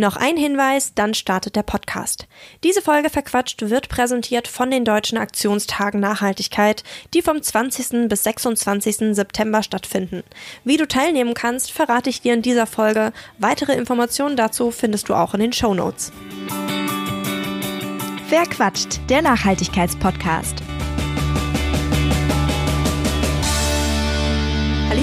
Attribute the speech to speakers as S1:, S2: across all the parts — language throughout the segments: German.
S1: Noch ein Hinweis, dann startet der Podcast. Diese Folge Verquatscht wird präsentiert von den Deutschen Aktionstagen Nachhaltigkeit, die vom 20. bis 26. September stattfinden. Wie du teilnehmen kannst, verrate ich dir in dieser Folge. Weitere Informationen dazu findest du auch in den Show Notes. Wer quatscht? Der Nachhaltigkeitspodcast.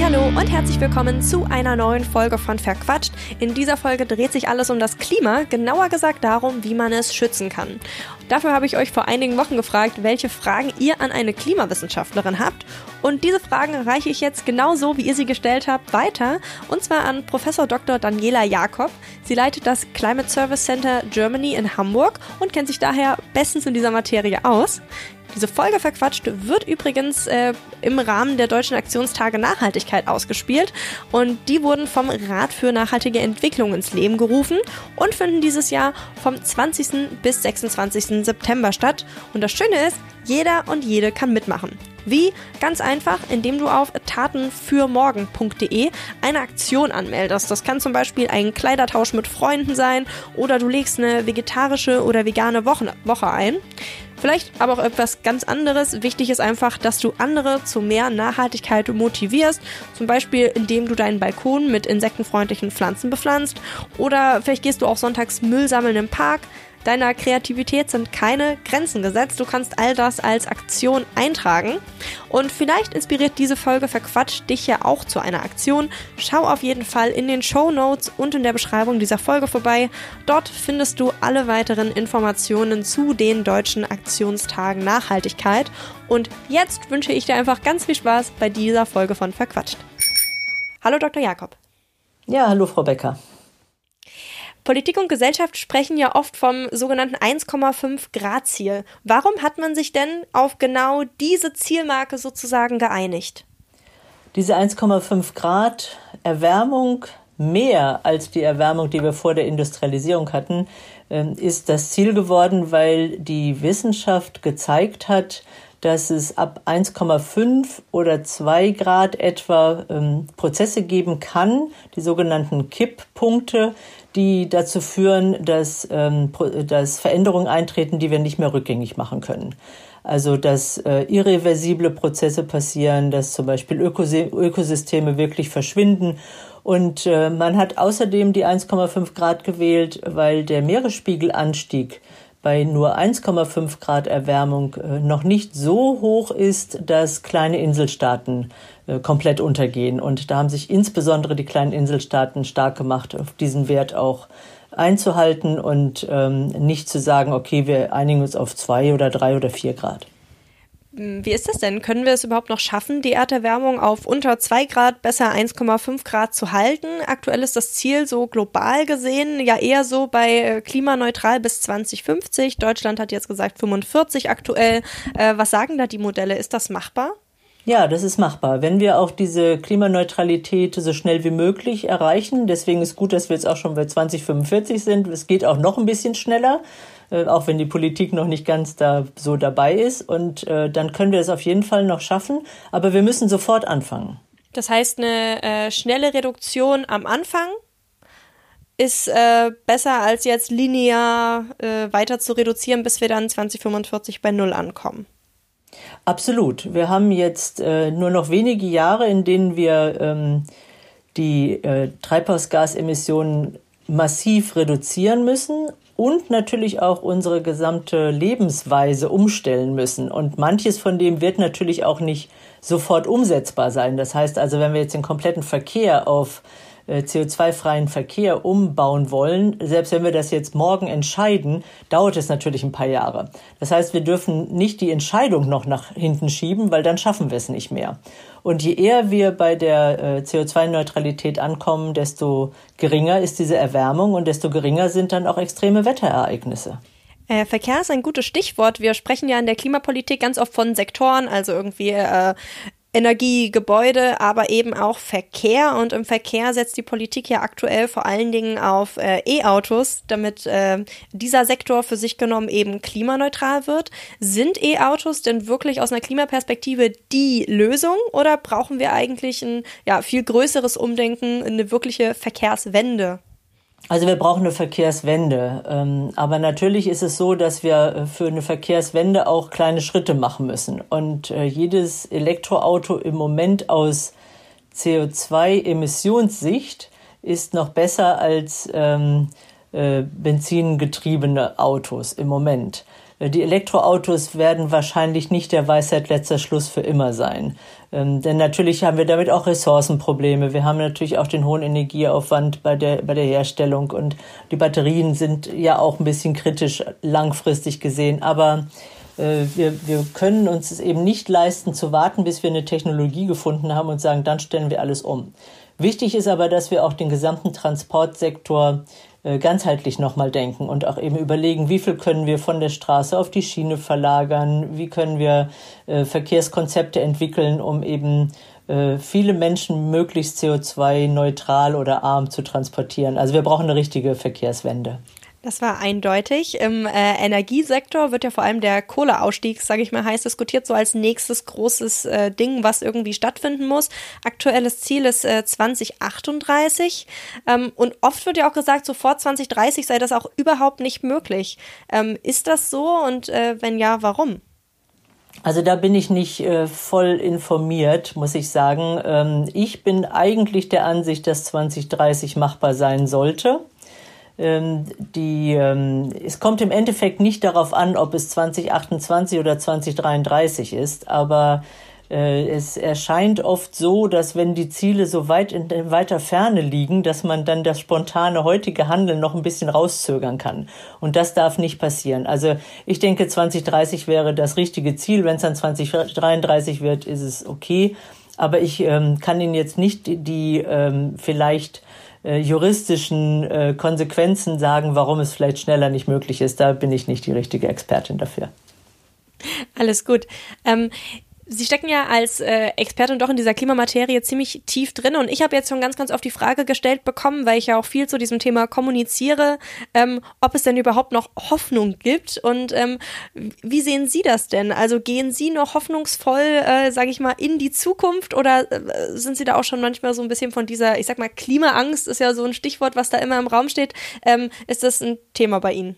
S1: Hallo und herzlich willkommen zu einer neuen Folge von Verquatscht. In dieser Folge dreht sich alles um das Klima, genauer gesagt darum, wie man es schützen kann. Dafür habe ich euch vor einigen Wochen gefragt, welche Fragen ihr an eine Klimawissenschaftlerin habt. Und diese Fragen reiche ich jetzt genauso, wie ihr sie gestellt habt, weiter. Und zwar an Professor Dr. Daniela Jakob. Sie leitet das Climate Service Center Germany in Hamburg und kennt sich daher bestens in dieser Materie aus. Diese Folge verquatscht wird übrigens äh, im Rahmen der Deutschen Aktionstage Nachhaltigkeit ausgespielt und die wurden vom Rat für nachhaltige Entwicklung ins Leben gerufen und finden dieses Jahr vom 20. bis 26. September statt. Und das Schöne ist, jeder und jede kann mitmachen. Wie? Ganz einfach, indem du auf tatenfürmorgen.de eine Aktion anmeldest. Das kann zum Beispiel ein Kleidertausch mit Freunden sein oder du legst eine vegetarische oder vegane Woche, Woche ein. Vielleicht aber auch etwas ganz anderes. Wichtig ist einfach, dass du andere zu mehr Nachhaltigkeit motivierst. Zum Beispiel, indem du deinen Balkon mit insektenfreundlichen Pflanzen bepflanzt. Oder vielleicht gehst du auch sonntags Müll sammeln im Park. Deiner Kreativität sind keine Grenzen gesetzt. Du kannst all das als Aktion eintragen. Und vielleicht inspiriert diese Folge Verquatscht dich ja auch zu einer Aktion. Schau auf jeden Fall in den Show Notes und in der Beschreibung dieser Folge vorbei. Dort findest du alle weiteren Informationen zu den deutschen Aktionstagen Nachhaltigkeit. Und jetzt wünsche ich dir einfach ganz viel Spaß bei dieser Folge von Verquatscht. Hallo Dr. Jakob.
S2: Ja, hallo Frau Becker.
S1: Politik und Gesellschaft sprechen ja oft vom sogenannten 1,5 Grad Ziel. Warum hat man sich denn auf genau diese Zielmarke sozusagen geeinigt?
S2: Diese 1,5 Grad Erwärmung mehr als die Erwärmung, die wir vor der Industrialisierung hatten, ähm, ist das Ziel geworden, weil die Wissenschaft gezeigt hat, dass es ab 1,5 oder 2 Grad etwa ähm, Prozesse geben kann, die sogenannten Kipppunkte, die dazu führen, dass, ähm, dass Veränderungen eintreten, die wir nicht mehr rückgängig machen können. Also dass äh, irreversible Prozesse passieren, dass zum Beispiel Ökosysteme wirklich verschwinden. Und äh, man hat außerdem die 1,5 Grad gewählt, weil der Meeresspiegelanstieg bei nur 1,5 Grad Erwärmung äh, noch nicht so hoch ist, dass kleine Inselstaaten äh, komplett untergehen. Und da haben sich insbesondere die kleinen Inselstaaten stark gemacht, auf diesen Wert auch einzuhalten und ähm, nicht zu sagen, okay, wir einigen uns auf zwei oder drei oder vier Grad.
S1: Hm, wie ist das denn? Können wir es überhaupt noch schaffen, die Erderwärmung auf unter 2 Grad, besser 1,5 Grad zu halten? Aktuell ist das Ziel so global gesehen ja eher so bei äh, klimaneutral bis 2050. Deutschland hat jetzt gesagt 45 aktuell. Äh, was sagen da die Modelle? Ist das machbar?
S2: Ja, das ist machbar. Wenn wir auch diese Klimaneutralität so schnell wie möglich erreichen, deswegen ist gut, dass wir jetzt auch schon bei 2045 sind. Es geht auch noch ein bisschen schneller, äh, auch wenn die Politik noch nicht ganz da so dabei ist. Und äh, dann können wir es auf jeden Fall noch schaffen. Aber wir müssen sofort anfangen.
S1: Das heißt, eine äh, schnelle Reduktion am Anfang ist äh, besser als jetzt linear äh, weiter zu reduzieren, bis wir dann 2045 bei Null ankommen.
S2: Absolut. Wir haben jetzt nur noch wenige Jahre, in denen wir ähm, die Treibhausgasemissionen massiv reduzieren müssen und natürlich auch unsere gesamte Lebensweise umstellen müssen. Und manches von dem wird natürlich auch nicht sofort umsetzbar sein. Das heißt also, wenn wir jetzt den kompletten Verkehr auf äh, CO2-freien Verkehr umbauen wollen, selbst wenn wir das jetzt morgen entscheiden, dauert es natürlich ein paar Jahre. Das heißt, wir dürfen nicht die Entscheidung noch nach hinten schieben, weil dann schaffen wir es nicht mehr. Und je eher wir bei der äh, CO2-Neutralität ankommen, desto geringer ist diese Erwärmung und desto geringer sind dann auch extreme Wetterereignisse.
S1: Äh, Verkehr ist ein gutes Stichwort. Wir sprechen ja in der Klimapolitik ganz oft von Sektoren, also irgendwie äh, Energie, Gebäude, aber eben auch Verkehr. Und im Verkehr setzt die Politik ja aktuell vor allen Dingen auf äh, E-Autos, damit äh, dieser Sektor für sich genommen eben klimaneutral wird. Sind E-Autos denn wirklich aus einer Klimaperspektive die Lösung oder brauchen wir eigentlich ein ja, viel größeres Umdenken, eine wirkliche Verkehrswende?
S2: Also wir brauchen eine Verkehrswende. Ähm, aber natürlich ist es so, dass wir äh, für eine Verkehrswende auch kleine Schritte machen müssen. Und äh, jedes Elektroauto im Moment aus CO2-Emissionssicht ist noch besser als ähm, äh, benzingetriebene Autos im Moment. Die Elektroautos werden wahrscheinlich nicht der Weisheit letzter Schluss für immer sein. Ähm, denn natürlich haben wir damit auch Ressourcenprobleme. Wir haben natürlich auch den hohen Energieaufwand bei der, bei der Herstellung und die Batterien sind ja auch ein bisschen kritisch langfristig gesehen. Aber äh, wir, wir können uns es eben nicht leisten zu warten, bis wir eine Technologie gefunden haben und sagen, dann stellen wir alles um. Wichtig ist aber, dass wir auch den gesamten Transportsektor ganzheitlich nochmal denken und auch eben überlegen, wie viel können wir von der Straße auf die Schiene verlagern, wie können wir äh, Verkehrskonzepte entwickeln, um eben äh, viele Menschen möglichst CO2-neutral oder arm zu transportieren. Also wir brauchen eine richtige Verkehrswende.
S1: Das war eindeutig. Im äh, Energiesektor wird ja vor allem der Kohleausstieg, sage ich mal, heiß diskutiert, so als nächstes großes äh, Ding, was irgendwie stattfinden muss. Aktuelles Ziel ist äh, 2038. Ähm, und oft wird ja auch gesagt, so vor 2030 sei das auch überhaupt nicht möglich. Ähm, ist das so und äh, wenn ja, warum?
S2: Also da bin ich nicht äh, voll informiert, muss ich sagen. Ähm, ich bin eigentlich der Ansicht, dass 2030 machbar sein sollte. Ähm, die, ähm, es kommt im Endeffekt nicht darauf an, ob es 2028 oder 2033 ist, aber äh, es erscheint oft so, dass wenn die Ziele so weit in, in weiter Ferne liegen, dass man dann das spontane heutige Handeln noch ein bisschen rauszögern kann. Und das darf nicht passieren. Also ich denke, 2030 wäre das richtige Ziel. Wenn es dann 2033 wird, ist es okay. Aber ich ähm, kann Ihnen jetzt nicht die, ähm, vielleicht äh, juristischen äh, Konsequenzen sagen, warum es vielleicht schneller nicht möglich ist. Da bin ich nicht die richtige Expertin dafür.
S1: Alles gut. Ähm, Sie stecken ja als äh, Expertin doch in dieser Klimamaterie ziemlich tief drin und ich habe jetzt schon ganz, ganz oft die Frage gestellt bekommen, weil ich ja auch viel zu diesem Thema kommuniziere, ähm, ob es denn überhaupt noch Hoffnung gibt und ähm, wie sehen Sie das denn? Also gehen Sie noch hoffnungsvoll, äh, sage ich mal, in die Zukunft oder äh, sind Sie da auch schon manchmal so ein bisschen von dieser, ich sag mal, Klimaangst ist ja so ein Stichwort, was da immer im Raum steht. Ähm, ist das ein Thema bei Ihnen?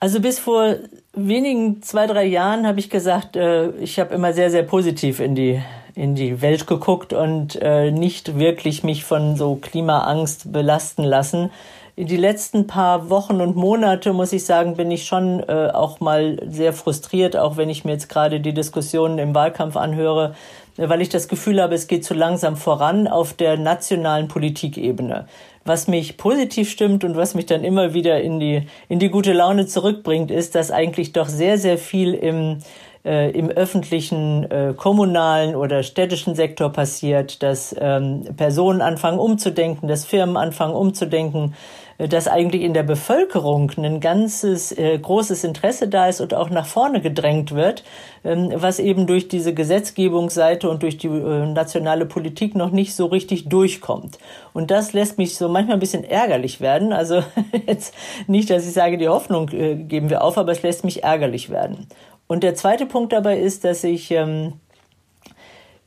S2: Also bis vor wenigen zwei, drei Jahren habe ich gesagt, äh, ich habe immer sehr, sehr positiv in die, in die Welt geguckt und äh, nicht wirklich mich von so Klimaangst belasten lassen. In die letzten paar Wochen und Monate, muss ich sagen, bin ich schon äh, auch mal sehr frustriert, auch wenn ich mir jetzt gerade die Diskussionen im Wahlkampf anhöre, weil ich das Gefühl habe, es geht zu langsam voran auf der nationalen Politikebene. Was mich positiv stimmt und was mich dann immer wieder in die, in die gute Laune zurückbringt, ist, dass eigentlich doch sehr, sehr viel im, äh, im öffentlichen, äh, kommunalen oder städtischen Sektor passiert, dass ähm, Personen anfangen umzudenken, dass Firmen anfangen umzudenken, dass eigentlich in der Bevölkerung ein ganzes äh, großes Interesse da ist und auch nach vorne gedrängt wird, ähm, was eben durch diese Gesetzgebungsseite und durch die äh, nationale Politik noch nicht so richtig durchkommt. Und das lässt mich so manchmal ein bisschen ärgerlich werden. Also jetzt nicht, dass ich sage, die Hoffnung äh, geben wir auf, aber es lässt mich ärgerlich werden. Und der zweite Punkt dabei ist, dass ich ähm,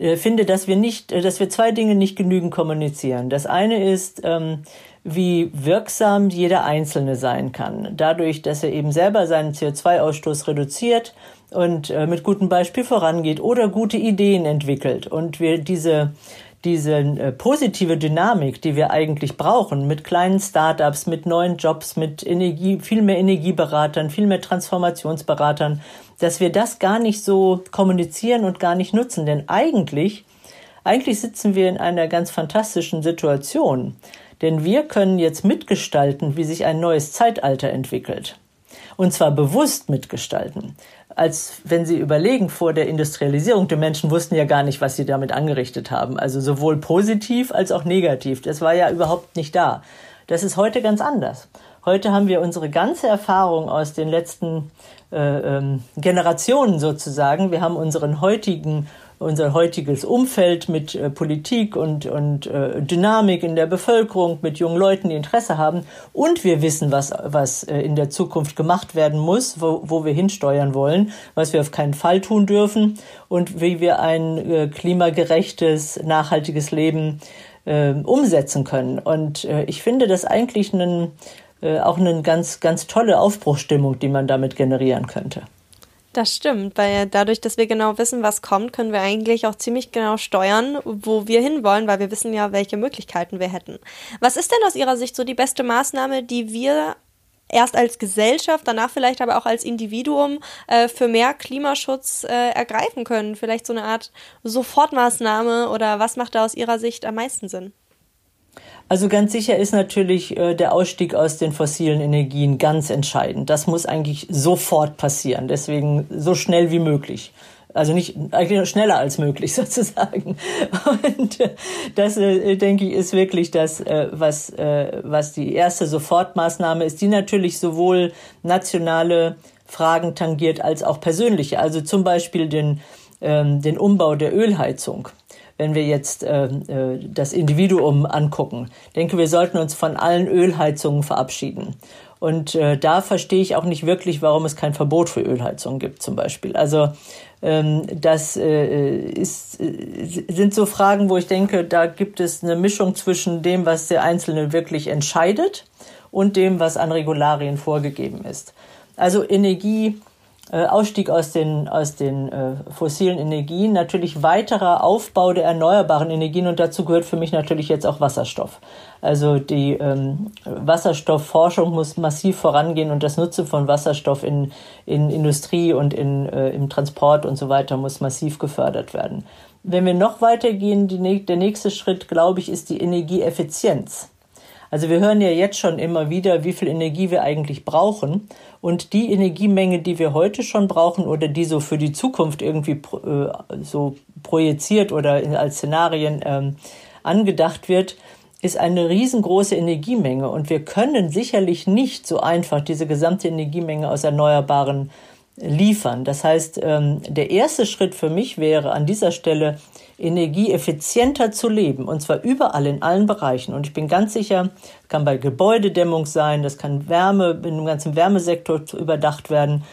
S2: äh, finde, dass wir nicht, äh, dass wir zwei Dinge nicht genügend kommunizieren. Das eine ist, ähm, wie wirksam jeder Einzelne sein kann. Dadurch, dass er eben selber seinen CO2-Ausstoß reduziert und äh, mit gutem Beispiel vorangeht oder gute Ideen entwickelt und wir diese diese äh, positive Dynamik, die wir eigentlich brauchen, mit kleinen Startups, mit neuen Jobs, mit Energie, viel mehr Energieberatern, viel mehr Transformationsberatern, dass wir das gar nicht so kommunizieren und gar nicht nutzen. Denn eigentlich, eigentlich sitzen wir in einer ganz fantastischen Situation. Denn wir können jetzt mitgestalten, wie sich ein neues Zeitalter entwickelt. Und zwar bewusst mitgestalten. Als wenn Sie überlegen, vor der Industrialisierung, die Menschen wussten ja gar nicht, was sie damit angerichtet haben. Also sowohl positiv als auch negativ. Das war ja überhaupt nicht da. Das ist heute ganz anders. Heute haben wir unsere ganze Erfahrung aus den letzten äh, ähm, Generationen sozusagen. Wir haben unseren heutigen unser heutiges Umfeld mit äh, Politik und, und äh, Dynamik in der Bevölkerung, mit jungen Leuten, die Interesse haben. Und wir wissen, was, was äh, in der Zukunft gemacht werden muss, wo, wo wir hinsteuern wollen, was wir auf keinen Fall tun dürfen und wie wir ein äh, klimagerechtes, nachhaltiges Leben äh, umsetzen können. Und äh, ich finde das eigentlich einen, äh, auch eine ganz, ganz tolle Aufbruchstimmung, die man damit generieren könnte.
S1: Das stimmt, weil dadurch, dass wir genau wissen, was kommt, können wir eigentlich auch ziemlich genau steuern, wo wir hinwollen, weil wir wissen ja, welche Möglichkeiten wir hätten. Was ist denn aus Ihrer Sicht so die beste Maßnahme, die wir erst als Gesellschaft, danach vielleicht aber auch als Individuum äh, für mehr Klimaschutz äh, ergreifen können? Vielleicht so eine Art Sofortmaßnahme oder was macht da aus Ihrer Sicht am meisten Sinn?
S2: Also ganz sicher ist natürlich äh, der Ausstieg aus den fossilen Energien ganz entscheidend. Das muss eigentlich sofort passieren. Deswegen so schnell wie möglich. Also nicht eigentlich schneller als möglich sozusagen. Und äh, das äh, denke ich ist wirklich das, äh, was was die erste Sofortmaßnahme ist, die natürlich sowohl nationale Fragen tangiert als auch persönliche. Also zum Beispiel den ähm, den Umbau der Ölheizung wenn wir jetzt äh, äh, das Individuum angucken. Ich denke, wir sollten uns von allen Ölheizungen verabschieden. Und äh, da verstehe ich auch nicht wirklich, warum es kein Verbot für Ölheizungen gibt, zum Beispiel. Also ähm, das äh, ist, äh, sind so Fragen, wo ich denke, da gibt es eine Mischung zwischen dem, was der Einzelne wirklich entscheidet und dem, was an Regularien vorgegeben ist. Also Energie äh, Ausstieg aus den, aus den äh, fossilen Energien, natürlich weiterer Aufbau der erneuerbaren Energien und dazu gehört für mich natürlich jetzt auch Wasserstoff. Also die ähm, Wasserstoffforschung muss massiv vorangehen und das Nutzen von Wasserstoff in, in Industrie und in, äh, im Transport und so weiter muss massiv gefördert werden. Wenn wir noch weitergehen, die, der nächste Schritt, glaube ich, ist die Energieeffizienz. Also wir hören ja jetzt schon immer wieder, wie viel Energie wir eigentlich brauchen. Und die Energiemenge, die wir heute schon brauchen oder die so für die Zukunft irgendwie äh, so projiziert oder als Szenarien ähm, angedacht wird, ist eine riesengroße Energiemenge. Und wir können sicherlich nicht so einfach diese gesamte Energiemenge aus Erneuerbaren liefern. Das heißt, ähm, der erste Schritt für mich wäre an dieser Stelle energieeffizienter zu leben, und zwar überall in allen Bereichen. Und ich bin ganz sicher, kann bei Gebäudedämmung sein, das kann Wärme, in dem ganzen Wärmesektor überdacht werden.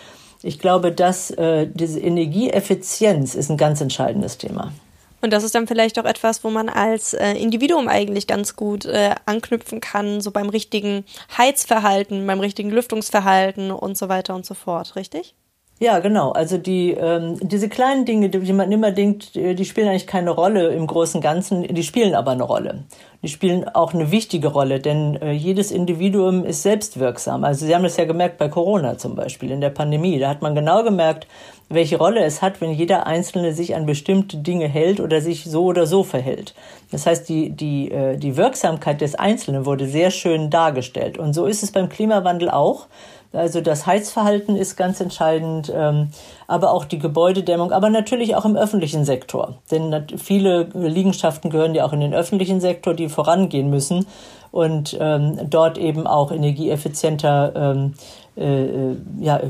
S2: Ich glaube, dass äh, diese Energieeffizienz ist ein ganz entscheidendes Thema.
S1: Und das ist dann vielleicht auch etwas, wo man als äh, Individuum eigentlich ganz gut äh, anknüpfen kann, so beim richtigen Heizverhalten, beim richtigen Lüftungsverhalten und so weiter und so fort, richtig?
S2: Ja, genau. Also die ähm, diese kleinen Dinge, die man immer denkt, die spielen eigentlich keine Rolle im großen Ganzen, die spielen aber eine Rolle. Die spielen auch eine wichtige Rolle, denn äh, jedes Individuum ist selbstwirksam. Also Sie haben das ja gemerkt bei Corona zum Beispiel in der Pandemie. Da hat man genau gemerkt, welche Rolle es hat, wenn jeder Einzelne sich an bestimmte Dinge hält oder sich so oder so verhält. Das heißt, die, die, äh, die Wirksamkeit des Einzelnen wurde sehr schön dargestellt. Und so ist es beim Klimawandel auch. Also das Heizverhalten ist ganz entscheidend, ähm, aber auch die Gebäudedämmung, aber natürlich auch im öffentlichen Sektor. Denn viele Liegenschaften gehören ja auch in den öffentlichen Sektor, die vorangehen müssen und ähm, dort eben auch energieeffizienter, ähm, äh, ja,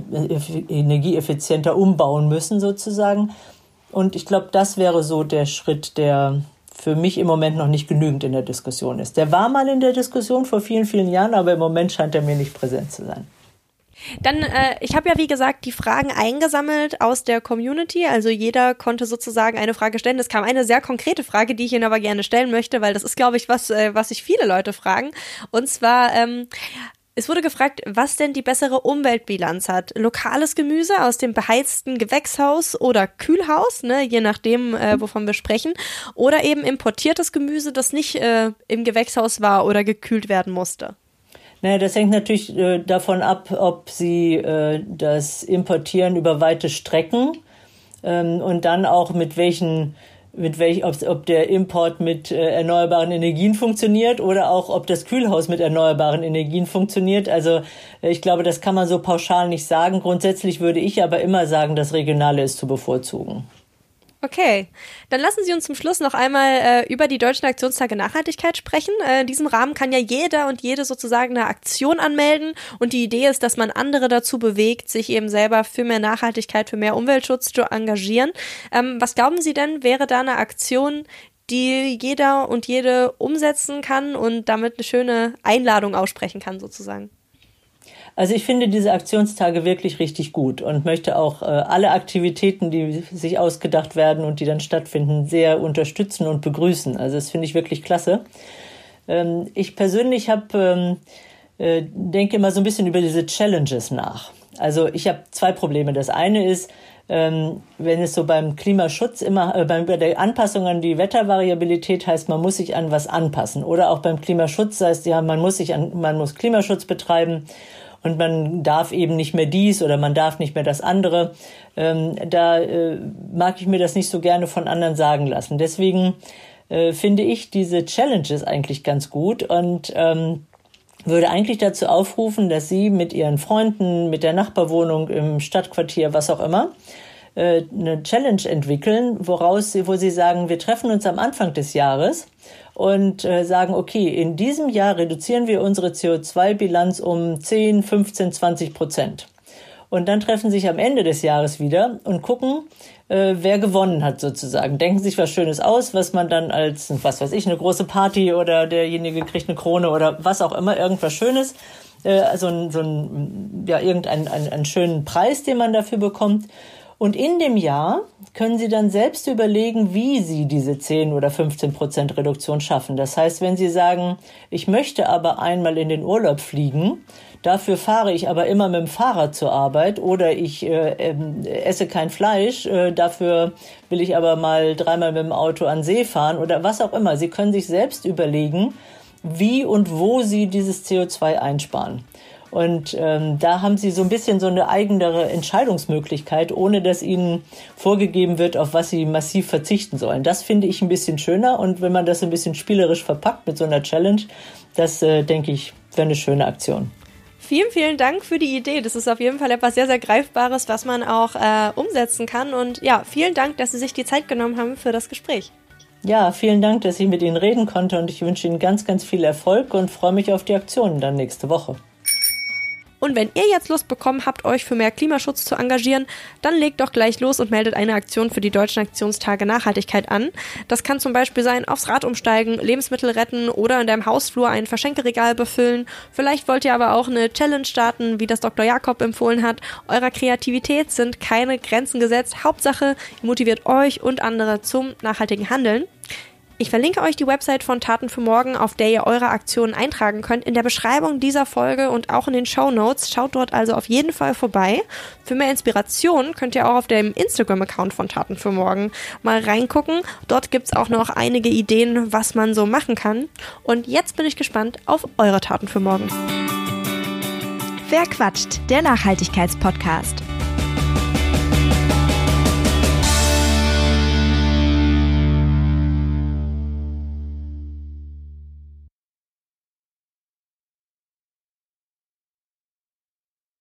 S2: energieeffizienter umbauen müssen sozusagen. Und ich glaube, das wäre so der Schritt, der für mich im Moment noch nicht genügend in der Diskussion ist. Der war mal in der Diskussion vor vielen, vielen Jahren, aber im Moment scheint er mir nicht präsent zu sein.
S1: Dann, äh, ich habe ja wie gesagt die Fragen eingesammelt aus der Community. Also jeder konnte sozusagen eine Frage stellen. Es kam eine sehr konkrete Frage, die ich Ihnen aber gerne stellen möchte, weil das ist, glaube ich, was, äh, was sich viele Leute fragen. Und zwar, ähm, es wurde gefragt, was denn die bessere Umweltbilanz hat. Lokales Gemüse aus dem beheizten Gewächshaus oder Kühlhaus, ne, je nachdem, äh, wovon wir sprechen, oder eben importiertes Gemüse, das nicht äh, im Gewächshaus war oder gekühlt werden musste.
S2: Naja, das hängt natürlich äh, davon ab, ob Sie äh, das importieren über weite Strecken ähm, und dann auch mit welchen mit welch, ob, der Import mit äh, erneuerbaren Energien funktioniert oder auch ob das Kühlhaus mit erneuerbaren Energien funktioniert. Also äh, ich glaube, das kann man so pauschal nicht sagen. Grundsätzlich würde ich aber immer sagen, das Regionale ist zu bevorzugen.
S1: Okay, dann lassen Sie uns zum Schluss noch einmal äh, über die Deutschen Aktionstage Nachhaltigkeit sprechen. Äh, in diesem Rahmen kann ja jeder und jede sozusagen eine Aktion anmelden und die Idee ist, dass man andere dazu bewegt, sich eben selber für mehr Nachhaltigkeit, für mehr Umweltschutz zu engagieren. Ähm, was glauben Sie denn, wäre da eine Aktion, die jeder und jede umsetzen kann und damit eine schöne Einladung aussprechen kann sozusagen?
S2: Also ich finde diese Aktionstage wirklich richtig gut und möchte auch äh, alle Aktivitäten, die sich ausgedacht werden und die dann stattfinden, sehr unterstützen und begrüßen. Also das finde ich wirklich klasse. Ähm, ich persönlich habe ähm, äh, denke immer so ein bisschen über diese Challenges nach. Also ich habe zwei Probleme. Das eine ist, ähm, wenn es so beim Klimaschutz immer, äh, bei der Anpassung an die Wettervariabilität heißt, man muss sich an was anpassen. Oder auch beim Klimaschutz heißt ja, man muss sich an, man muss Klimaschutz betreiben und man darf eben nicht mehr dies oder man darf nicht mehr das andere. Ähm, da äh, mag ich mir das nicht so gerne von anderen sagen lassen. Deswegen äh, finde ich diese Challenges eigentlich ganz gut und ähm, würde eigentlich dazu aufrufen, dass Sie mit Ihren Freunden, mit der Nachbarwohnung im Stadtquartier, was auch immer, äh, eine Challenge entwickeln, woraus Sie, wo Sie sagen, wir treffen uns am Anfang des Jahres und äh, sagen, okay, in diesem Jahr reduzieren wir unsere CO2-Bilanz um 10, 15, 20 Prozent. Und dann treffen sich am Ende des Jahres wieder und gucken, äh, wer gewonnen hat sozusagen. Denken sich was Schönes aus, was man dann als, was weiß ich, eine große Party oder derjenige kriegt eine Krone oder was auch immer, irgendwas Schönes. Äh, also so ein, ja, irgendeinen einen, einen schönen Preis, den man dafür bekommt. Und in dem Jahr können Sie dann selbst überlegen, wie Sie diese 10 oder 15 Prozent Reduktion schaffen. Das heißt, wenn Sie sagen, ich möchte aber einmal in den Urlaub fliegen, Dafür fahre ich aber immer mit dem Fahrrad zur Arbeit oder ich äh, äh, esse kein Fleisch. Äh, dafür will ich aber mal dreimal mit dem Auto an See fahren oder was auch immer. Sie können sich selbst überlegen, wie und wo Sie dieses CO2 einsparen. Und ähm, da haben sie so ein bisschen so eine eigenere Entscheidungsmöglichkeit, ohne dass ihnen vorgegeben wird, auf was sie massiv verzichten sollen. Das finde ich ein bisschen schöner. Und wenn man das ein bisschen spielerisch verpackt mit so einer Challenge, das äh, denke ich, wäre eine schöne Aktion.
S1: Vielen, vielen Dank für die Idee. Das ist auf jeden Fall etwas sehr, sehr Greifbares, was man auch äh, umsetzen kann. Und ja, vielen Dank, dass Sie sich die Zeit genommen haben für das Gespräch.
S2: Ja, vielen Dank, dass ich mit Ihnen reden konnte und ich wünsche Ihnen ganz, ganz viel Erfolg und freue mich auf die Aktionen dann nächste Woche.
S1: Und wenn ihr jetzt Lust bekommen habt, euch für mehr Klimaschutz zu engagieren, dann legt doch gleich los und meldet eine Aktion für die Deutschen Aktionstage Nachhaltigkeit an. Das kann zum Beispiel sein, aufs Rad umsteigen, Lebensmittel retten oder in deinem Hausflur ein Verschenkeregal befüllen. Vielleicht wollt ihr aber auch eine Challenge starten, wie das Dr. Jakob empfohlen hat. Eurer Kreativität sind keine Grenzen gesetzt. Hauptsache, ihr motiviert euch und andere zum nachhaltigen Handeln. Ich verlinke euch die Website von Taten für Morgen, auf der ihr eure Aktionen eintragen könnt, in der Beschreibung dieser Folge und auch in den Show Notes. Schaut dort also auf jeden Fall vorbei. Für mehr Inspiration könnt ihr auch auf dem Instagram-Account von Taten für Morgen mal reingucken. Dort gibt's auch noch einige Ideen, was man so machen kann. Und jetzt bin ich gespannt auf eure Taten für morgen.
S3: Wer quatscht? Der Nachhaltigkeitspodcast.